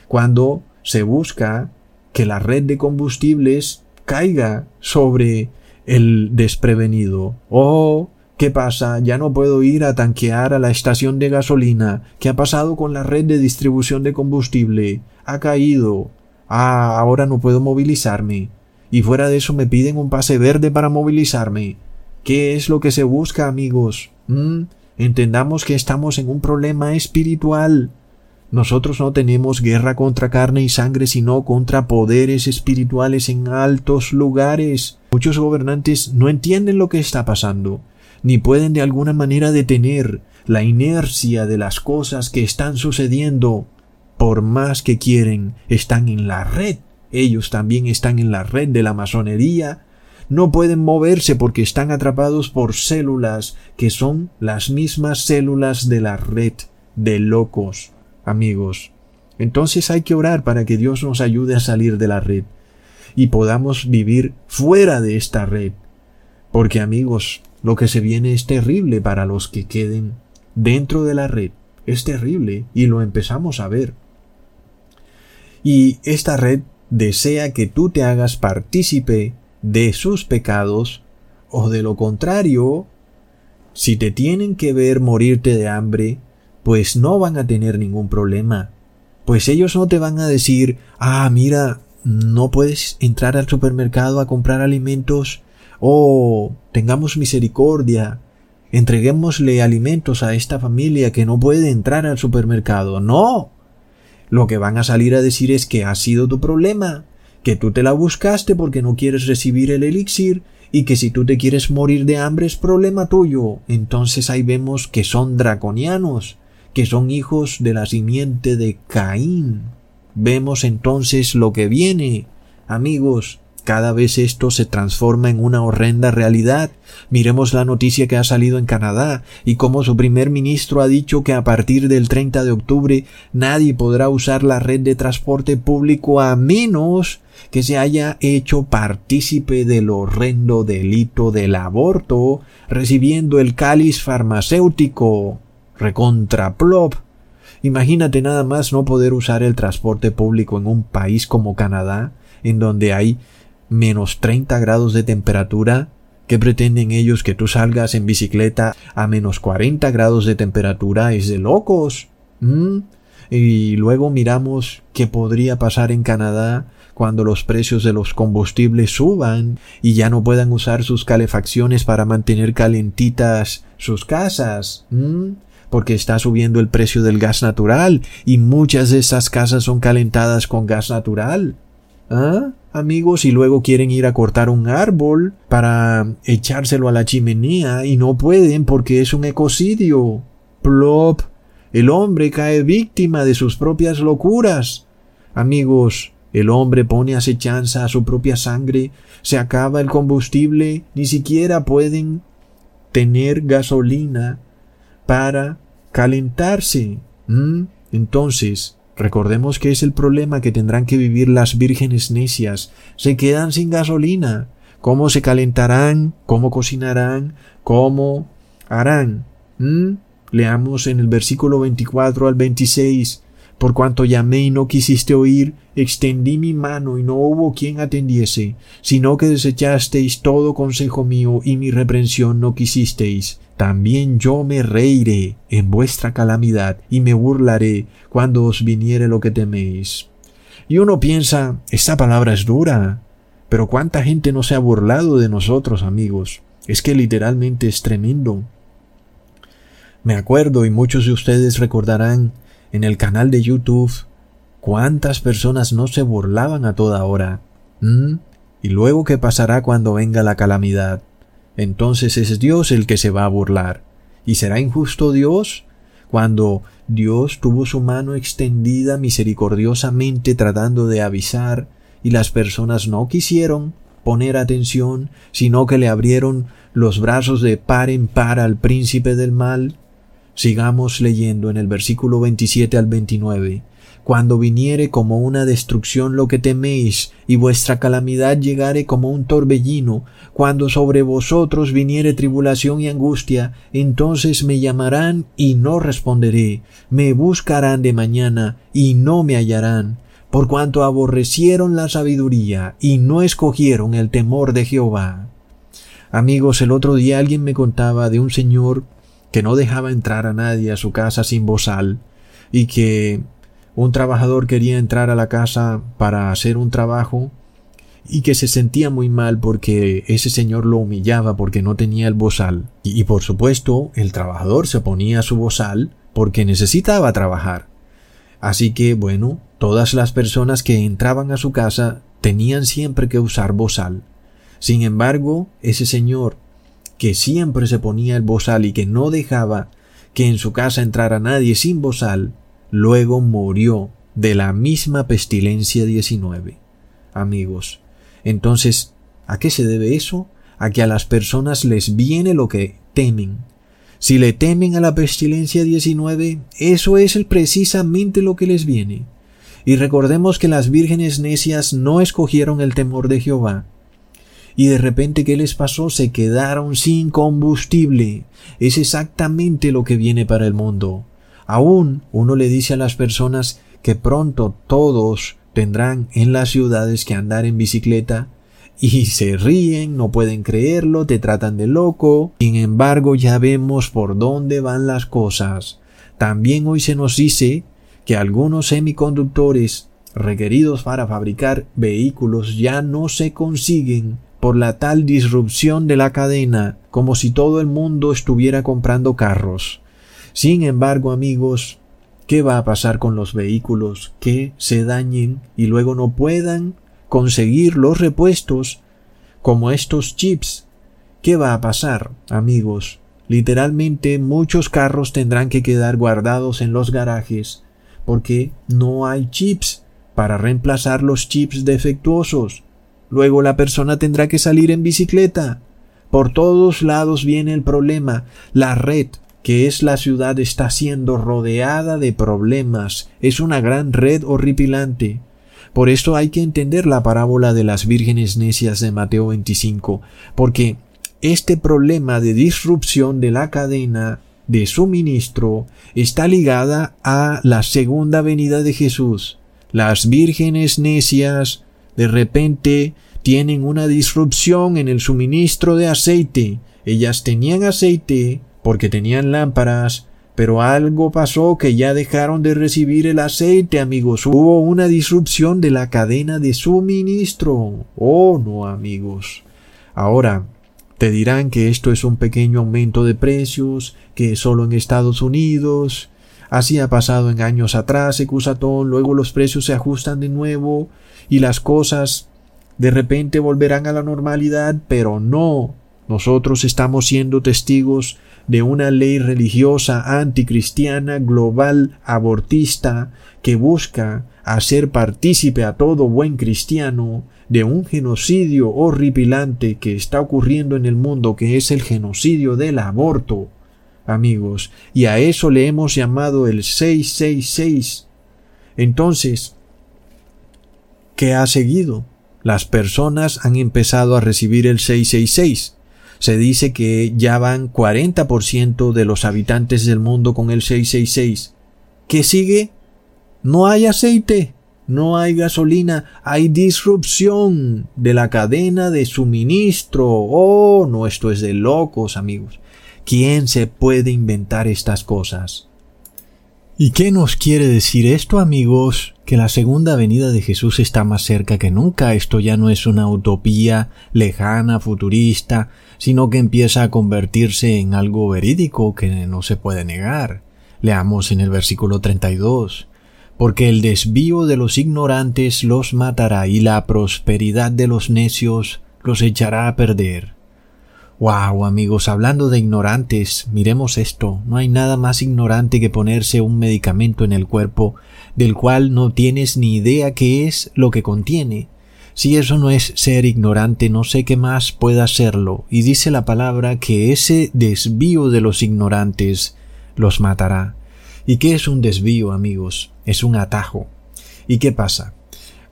cuando se busca que la red de combustibles caiga sobre el desprevenido. Oh, ¿qué pasa? Ya no puedo ir a tanquear a la estación de gasolina. ¿Qué ha pasado con la red de distribución de combustible? Ha caído. Ah, ahora no puedo movilizarme y fuera de eso me piden un pase verde para movilizarme. ¿Qué es lo que se busca, amigos? ¿Mm? Entendamos que estamos en un problema espiritual. Nosotros no tenemos guerra contra carne y sangre, sino contra poderes espirituales en altos lugares. Muchos gobernantes no entienden lo que está pasando, ni pueden de alguna manera detener la inercia de las cosas que están sucediendo. Por más que quieren, están en la red. Ellos también están en la red de la masonería. No pueden moverse porque están atrapados por células que son las mismas células de la red de locos amigos. Entonces hay que orar para que Dios nos ayude a salir de la red y podamos vivir fuera de esta red. Porque amigos, lo que se viene es terrible para los que queden dentro de la red. Es terrible y lo empezamos a ver. Y esta red desea que tú te hagas partícipe de sus pecados o de lo contrario, si te tienen que ver morirte de hambre, pues no van a tener ningún problema. Pues ellos no te van a decir, ah, mira, no puedes entrar al supermercado a comprar alimentos, oh, tengamos misericordia, entreguémosle alimentos a esta familia que no puede entrar al supermercado. No. Lo que van a salir a decir es que ha sido tu problema, que tú te la buscaste porque no quieres recibir el elixir y que si tú te quieres morir de hambre es problema tuyo. Entonces ahí vemos que son draconianos que son hijos de la simiente de Caín. Vemos entonces lo que viene. Amigos, cada vez esto se transforma en una horrenda realidad. Miremos la noticia que ha salido en Canadá y cómo su primer ministro ha dicho que a partir del 30 de octubre nadie podrá usar la red de transporte público a menos que se haya hecho partícipe del horrendo delito del aborto, recibiendo el cáliz farmacéutico recontra plop. Imagínate nada más no poder usar el transporte público en un país como Canadá, en donde hay menos 30 grados de temperatura. ¿Qué pretenden ellos que tú salgas en bicicleta a menos 40 grados de temperatura? Es de locos. ¿Mm? Y luego miramos qué podría pasar en Canadá cuando los precios de los combustibles suban y ya no puedan usar sus calefacciones para mantener calentitas sus casas. ¿Mm? Porque está subiendo el precio del gas natural y muchas de esas casas son calentadas con gas natural. ¿Ah? Amigos, y luego quieren ir a cortar un árbol para echárselo a la chimenea y no pueden porque es un ecocidio. Plop. El hombre cae víctima de sus propias locuras. Amigos, el hombre pone acechanza a su propia sangre, se acaba el combustible, ni siquiera pueden tener gasolina para calentarse. Entonces, recordemos que es el problema que tendrán que vivir las vírgenes necias. Se quedan sin gasolina. ¿Cómo se calentarán? ¿Cómo cocinarán? ¿Cómo harán? Leamos en el versículo 24 al 26. Por cuanto llamé y no quisiste oír, extendí mi mano y no hubo quien atendiese, sino que desechasteis todo consejo mío y mi reprensión no quisisteis también yo me reiré en vuestra calamidad y me burlaré cuando os viniere lo que teméis. Y uno piensa, esta palabra es dura, pero cuánta gente no se ha burlado de nosotros, amigos. Es que literalmente es tremendo. Me acuerdo, y muchos de ustedes recordarán, en el canal de YouTube, cuántas personas no se burlaban a toda hora. ¿Mm? Y luego qué pasará cuando venga la calamidad entonces es Dios el que se va a burlar. ¿Y será injusto Dios? Cuando Dios tuvo su mano extendida misericordiosamente tratando de avisar y las personas no quisieron poner atención, sino que le abrieron los brazos de par en par al príncipe del mal. Sigamos leyendo en el versículo 27 al 29 cuando viniere como una destrucción lo que teméis, y vuestra calamidad llegare como un torbellino, cuando sobre vosotros viniere tribulación y angustia, entonces me llamarán y no responderé, me buscarán de mañana y no me hallarán, por cuanto aborrecieron la sabiduría y no escogieron el temor de Jehová. Amigos, el otro día alguien me contaba de un señor que no dejaba entrar a nadie a su casa sin bozal, y que un trabajador quería entrar a la casa para hacer un trabajo y que se sentía muy mal porque ese señor lo humillaba porque no tenía el bozal. Y, por supuesto, el trabajador se ponía su bozal porque necesitaba trabajar. Así que, bueno, todas las personas que entraban a su casa tenían siempre que usar bozal. Sin embargo, ese señor que siempre se ponía el bozal y que no dejaba que en su casa entrara nadie sin bozal, luego murió de la misma pestilencia 19. Amigos, entonces, ¿a qué se debe eso? A que a las personas les viene lo que temen. Si le temen a la pestilencia 19, eso es precisamente lo que les viene. Y recordemos que las vírgenes necias no escogieron el temor de Jehová. Y de repente, ¿qué les pasó? Se quedaron sin combustible. Es exactamente lo que viene para el mundo. Aún uno le dice a las personas que pronto todos tendrán en las ciudades que andar en bicicleta y se ríen, no pueden creerlo, te tratan de loco. Sin embargo, ya vemos por dónde van las cosas. También hoy se nos dice que algunos semiconductores requeridos para fabricar vehículos ya no se consiguen por la tal disrupción de la cadena, como si todo el mundo estuviera comprando carros. Sin embargo, amigos, ¿Qué va a pasar con los vehículos que se dañen y luego no puedan conseguir los repuestos como estos chips? ¿Qué va a pasar, amigos? Literalmente muchos carros tendrán que quedar guardados en los garajes porque no hay chips para reemplazar los chips defectuosos. Luego la persona tendrá que salir en bicicleta. Por todos lados viene el problema. La red que es la ciudad está siendo rodeada de problemas, es una gran red horripilante. Por esto hay que entender la parábola de las vírgenes necias de Mateo 25, porque este problema de disrupción de la cadena de suministro está ligada a la segunda venida de Jesús. Las vírgenes necias de repente tienen una disrupción en el suministro de aceite. Ellas tenían aceite, porque tenían lámparas, pero algo pasó que ya dejaron de recibir el aceite, amigos. Hubo una disrupción de la cadena de suministro. Oh, no, amigos. Ahora, te dirán que esto es un pequeño aumento de precios, que solo en Estados Unidos. Así ha pasado en años atrás, Ecusatón, luego los precios se ajustan de nuevo y las cosas de repente volverán a la normalidad, pero no. Nosotros estamos siendo testigos de una ley religiosa anticristiana global abortista que busca hacer partícipe a todo buen cristiano de un genocidio horripilante que está ocurriendo en el mundo que es el genocidio del aborto amigos. Y a eso le hemos llamado el 666 entonces ¿qué ha seguido? Las personas han empezado a recibir el 666 se dice que ya van 40% de los habitantes del mundo con el 666. ¿Qué sigue? No hay aceite, no hay gasolina, hay disrupción de la cadena de suministro. Oh, no, esto es de locos, amigos. ¿Quién se puede inventar estas cosas? ¿Y qué nos quiere decir esto, amigos? Que la segunda venida de Jesús está más cerca que nunca. Esto ya no es una utopía lejana, futurista, sino que empieza a convertirse en algo verídico que no se puede negar. Leamos en el versículo 32. Porque el desvío de los ignorantes los matará y la prosperidad de los necios los echará a perder. Wow, amigos, hablando de ignorantes, miremos esto. No hay nada más ignorante que ponerse un medicamento en el cuerpo del cual no tienes ni idea qué es lo que contiene. Si eso no es ser ignorante, no sé qué más pueda serlo. Y dice la palabra que ese desvío de los ignorantes los matará. ¿Y qué es un desvío, amigos? Es un atajo. ¿Y qué pasa?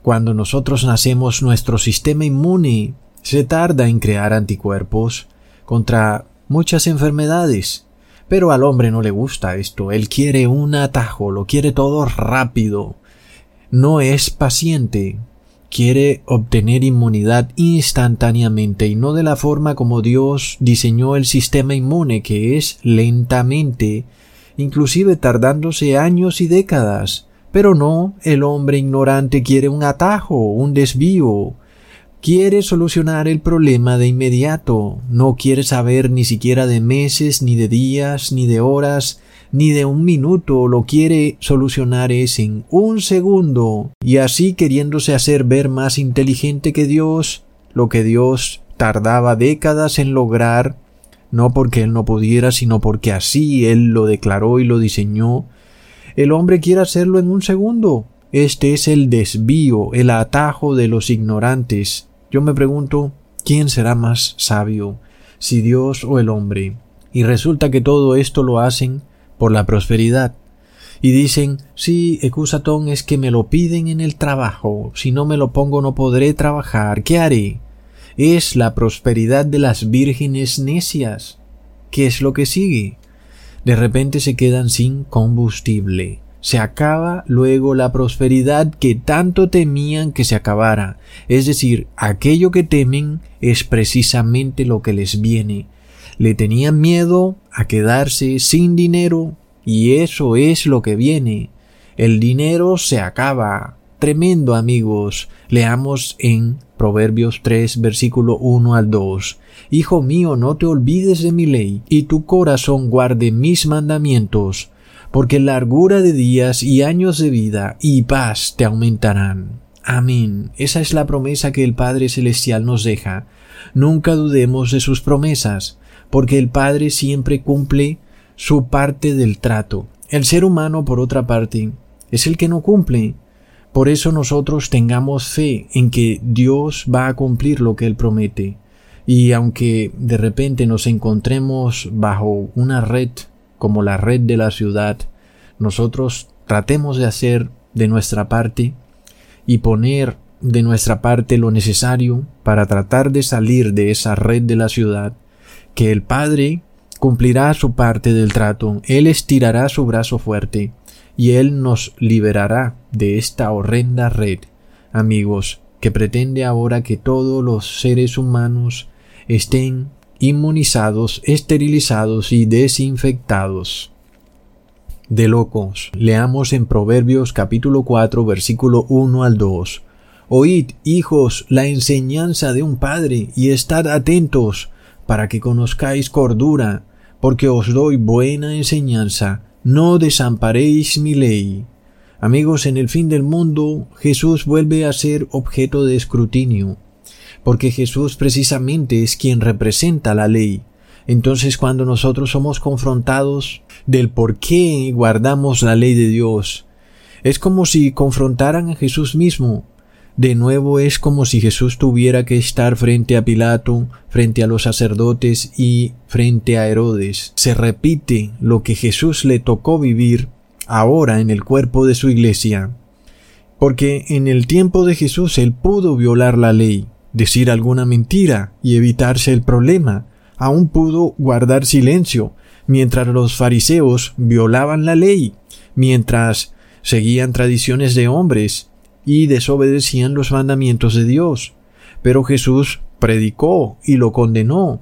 Cuando nosotros nacemos, nuestro sistema inmune se tarda en crear anticuerpos contra muchas enfermedades. Pero al hombre no le gusta esto, él quiere un atajo, lo quiere todo rápido. No es paciente, quiere obtener inmunidad instantáneamente y no de la forma como Dios diseñó el sistema inmune, que es lentamente, inclusive tardándose años y décadas. Pero no, el hombre ignorante quiere un atajo, un desvío, quiere solucionar el problema de inmediato, no quiere saber ni siquiera de meses, ni de días, ni de horas, ni de un minuto, lo quiere solucionar es en un segundo, y así queriéndose hacer ver más inteligente que Dios, lo que Dios tardaba décadas en lograr, no porque él no pudiera, sino porque así él lo declaró y lo diseñó, el hombre quiere hacerlo en un segundo. Este es el desvío, el atajo de los ignorantes. Yo me pregunto, ¿quién será más sabio, si Dios o el hombre? Y resulta que todo esto lo hacen por la prosperidad. Y dicen, sí, Ecusatón es que me lo piden en el trabajo, si no me lo pongo no podré trabajar, ¿qué haré? Es la prosperidad de las vírgenes necias. ¿Qué es lo que sigue? De repente se quedan sin combustible. Se acaba luego la prosperidad que tanto temían que se acabara. Es decir, aquello que temen es precisamente lo que les viene le tenían miedo a quedarse sin dinero y eso es lo que viene. El dinero se acaba. Tremendo amigos. Leamos en Proverbios 3 versículo 1 al 2. Hijo mío, no te olvides de mi ley, y tu corazón guarde mis mandamientos, porque largura de días y años de vida y paz te aumentarán. Amén. Esa es la promesa que el Padre Celestial nos deja. Nunca dudemos de sus promesas porque el Padre siempre cumple su parte del trato. El ser humano, por otra parte, es el que no cumple. Por eso nosotros tengamos fe en que Dios va a cumplir lo que Él promete. Y aunque de repente nos encontremos bajo una red como la red de la ciudad, nosotros tratemos de hacer de nuestra parte y poner de nuestra parte lo necesario para tratar de salir de esa red de la ciudad que el Padre cumplirá su parte del trato, Él estirará su brazo fuerte, y Él nos liberará de esta horrenda red, amigos, que pretende ahora que todos los seres humanos estén inmunizados, esterilizados y desinfectados. De locos. Leamos en Proverbios capítulo 4 versículo 1 al 2. Oíd, hijos, la enseñanza de un padre, y estad atentos para que conozcáis cordura, porque os doy buena enseñanza, no desamparéis mi ley. Amigos, en el fin del mundo Jesús vuelve a ser objeto de escrutinio, porque Jesús precisamente es quien representa la ley. Entonces cuando nosotros somos confrontados del por qué guardamos la ley de Dios, es como si confrontaran a Jesús mismo, de nuevo es como si Jesús tuviera que estar frente a Pilato, frente a los sacerdotes y frente a Herodes. Se repite lo que Jesús le tocó vivir ahora en el cuerpo de su iglesia. Porque en el tiempo de Jesús él pudo violar la ley, decir alguna mentira y evitarse el problema. Aún pudo guardar silencio, mientras los fariseos violaban la ley, mientras seguían tradiciones de hombres y desobedecían los mandamientos de Dios. Pero Jesús predicó y lo condenó.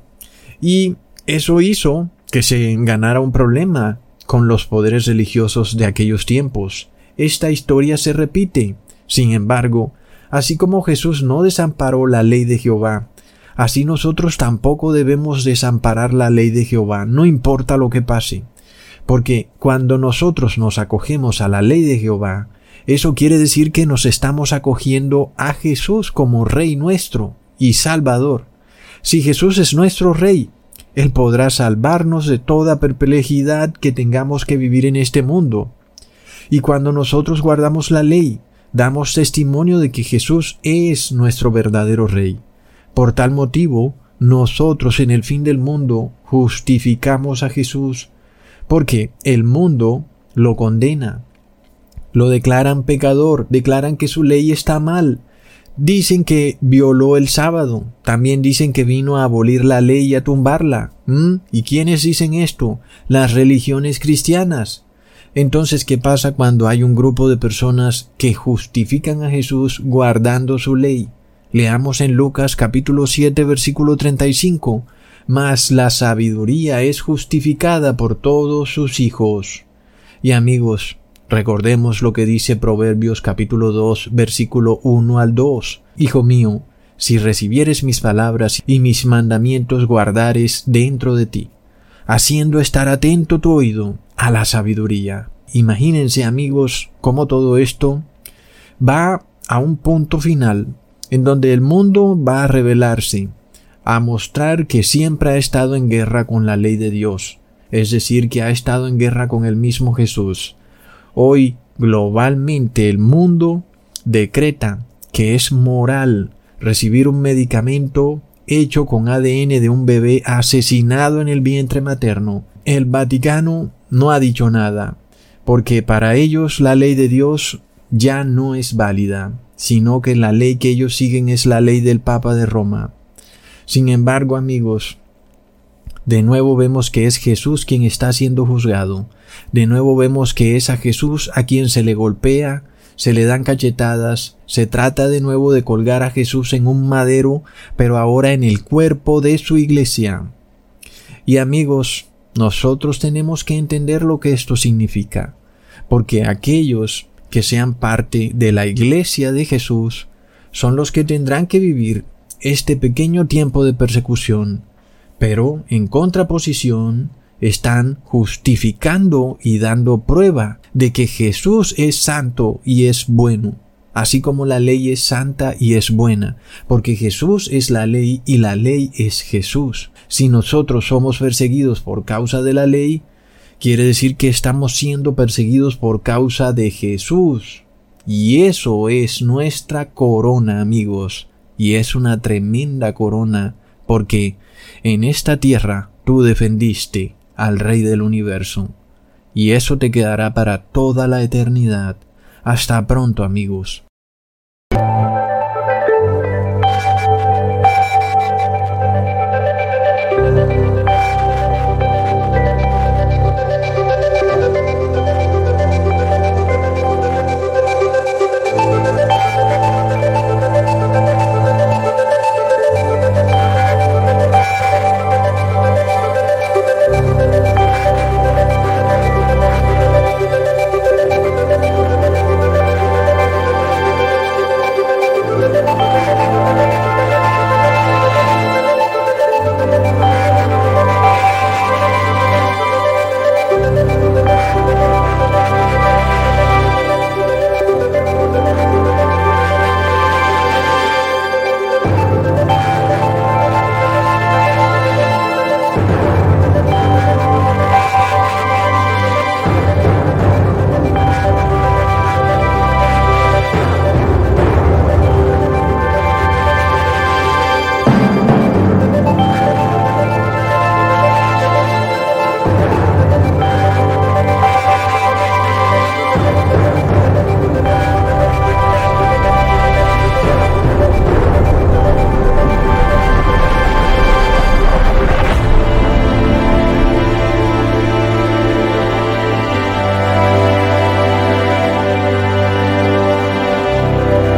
Y eso hizo que se ganara un problema con los poderes religiosos de aquellos tiempos. Esta historia se repite. Sin embargo, así como Jesús no desamparó la ley de Jehová, así nosotros tampoco debemos desamparar la ley de Jehová, no importa lo que pase. Porque cuando nosotros nos acogemos a la ley de Jehová, eso quiere decir que nos estamos acogiendo a Jesús como Rey nuestro y Salvador. Si Jesús es nuestro Rey, Él podrá salvarnos de toda perplejidad que tengamos que vivir en este mundo. Y cuando nosotros guardamos la ley, damos testimonio de que Jesús es nuestro verdadero Rey. Por tal motivo, nosotros en el fin del mundo justificamos a Jesús, porque el mundo lo condena, lo declaran pecador, declaran que su ley está mal. Dicen que violó el sábado, también dicen que vino a abolir la ley y a tumbarla. ¿Mm? ¿Y quiénes dicen esto? Las religiones cristianas. Entonces, ¿qué pasa cuando hay un grupo de personas que justifican a Jesús guardando su ley? Leamos en Lucas capítulo 7 versículo 35. Mas la sabiduría es justificada por todos sus hijos. Y amigos, Recordemos lo que dice Proverbios capítulo 2 versículo 1 al 2. Hijo mío, si recibieres mis palabras y mis mandamientos guardares dentro de ti, haciendo estar atento tu oído a la sabiduría. Imagínense amigos cómo todo esto va a un punto final en donde el mundo va a revelarse, a mostrar que siempre ha estado en guerra con la ley de Dios, es decir, que ha estado en guerra con el mismo Jesús. Hoy, globalmente, el mundo decreta que es moral recibir un medicamento hecho con ADN de un bebé asesinado en el vientre materno. El Vaticano no ha dicho nada, porque para ellos la ley de Dios ya no es válida, sino que la ley que ellos siguen es la ley del Papa de Roma. Sin embargo, amigos, de nuevo vemos que es Jesús quien está siendo juzgado. De nuevo vemos que es a Jesús a quien se le golpea, se le dan cachetadas, se trata de nuevo de colgar a Jesús en un madero, pero ahora en el cuerpo de su iglesia. Y amigos, nosotros tenemos que entender lo que esto significa, porque aquellos que sean parte de la iglesia de Jesús son los que tendrán que vivir este pequeño tiempo de persecución, pero en contraposición están justificando y dando prueba de que Jesús es santo y es bueno, así como la ley es santa y es buena, porque Jesús es la ley y la ley es Jesús. Si nosotros somos perseguidos por causa de la ley, quiere decir que estamos siendo perseguidos por causa de Jesús. Y eso es nuestra corona, amigos, y es una tremenda corona, porque en esta tierra tú defendiste al Rey del universo. Y eso te quedará para toda la eternidad. Hasta pronto amigos.